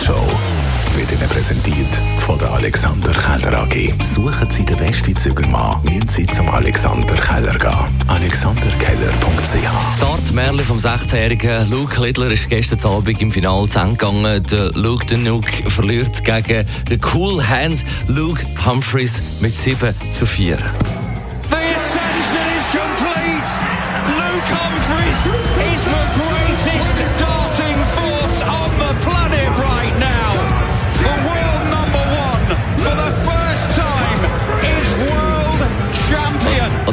Morgenshow wird Ihnen präsentiert von der Alexander Keller AG. Suchen Sie den besten Zügelmann, müssen Sie zum Alexander Keller gehen. AlexanderKeller.ch Start Merli vom 16-jährigen Luke Littler ist gestern Abend im Finale zu Ende gegangen. Der Luke the Nuke verliert gegen den Cool Hands Luke Humphreys mit 7 zu 4.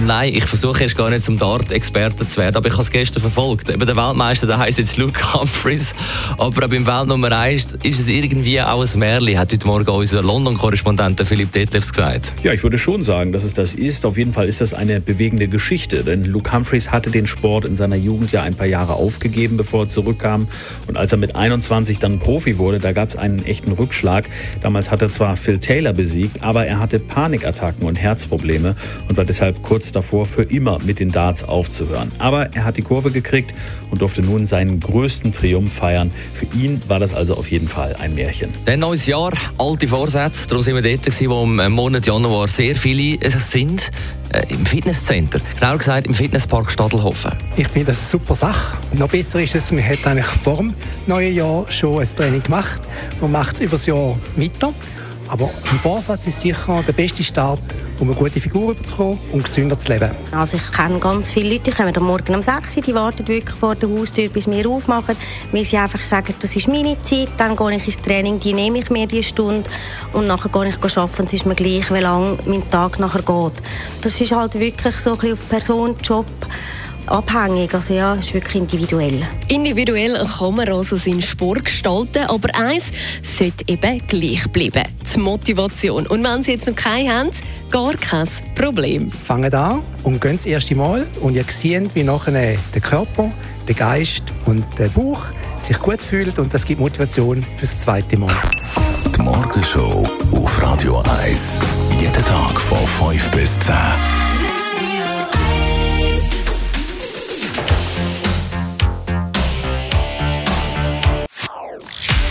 nein, ich versuche erst gar nicht zum Dart-Experte zu werden, aber ich habe es gestern verfolgt. Eben der Weltmeister, der heisst jetzt Luke Humphreys, aber beim Welt Nummer 1 ist es irgendwie auch ein Märchen, hat heute Morgen unser London-Korrespondent Philipp Detlefs gesagt. Ja, ich würde schon sagen, dass es das ist. Auf jeden Fall ist das eine bewegende Geschichte, denn Luke Humphreys hatte den Sport in seiner Jugend ja ein paar Jahre aufgegeben, bevor er zurückkam. Und als er mit 21 dann Profi wurde, da gab es einen echten Rückschlag. Damals hat er zwar Phil Taylor besiegt, aber er hatte Panikattacken und Herzprobleme und war deshalb kurz davor, für immer mit den Darts aufzuhören. Aber er hat die Kurve gekriegt und durfte nun seinen größten Triumph feiern. Für ihn war das also auf jeden Fall ein Märchen. Dann neues Jahr, alte Vorsätze. Darum sind wir dort, gewesen, wo im Monat Januar sehr viele äh, sind. Äh, Im Fitnesscenter. Genauer gesagt im Fitnesspark Stadelhofen. Ich finde das eine super Sache. Noch besser ist es, man hat eigentlich vor dem neuen Jahr schon ein Training gemacht. Man macht es über das Jahr weiter. Aber ein Vorsatz ist sicher der beste Start, um eine gute Figur überzukommen und gesünder zu leben. Also ich kenne ganz viele Leute, die kommen am Morgen um 6 Uhr, die warten wirklich vor der Haustür, bis wir aufmachen. Wir sie einfach sagen, das ist meine Zeit, dann gehe ich ins Training, die nehme ich mir die Stunde und nachher gehe ich arbeiten. Es ist mir gleich, wie lange mein Tag nachher geht. Das ist halt wirklich so ein bisschen auf Person, Job abhängig. Also ja, es ist wirklich individuell. Individuell kann man also seinen Sport gestalten, aber eins sollte eben gleich bleiben: die Motivation. Und wenn Sie jetzt noch keine haben, gar kein Problem. Fangen an und gehen das erste Mal und ihr seht, wie nachher der Körper, der Geist und der Bauch sich gut fühlen und das gibt Motivation fürs zweite Mal. Die Morgenshow auf Radio 1. Jeden Tag von 5 bis 10.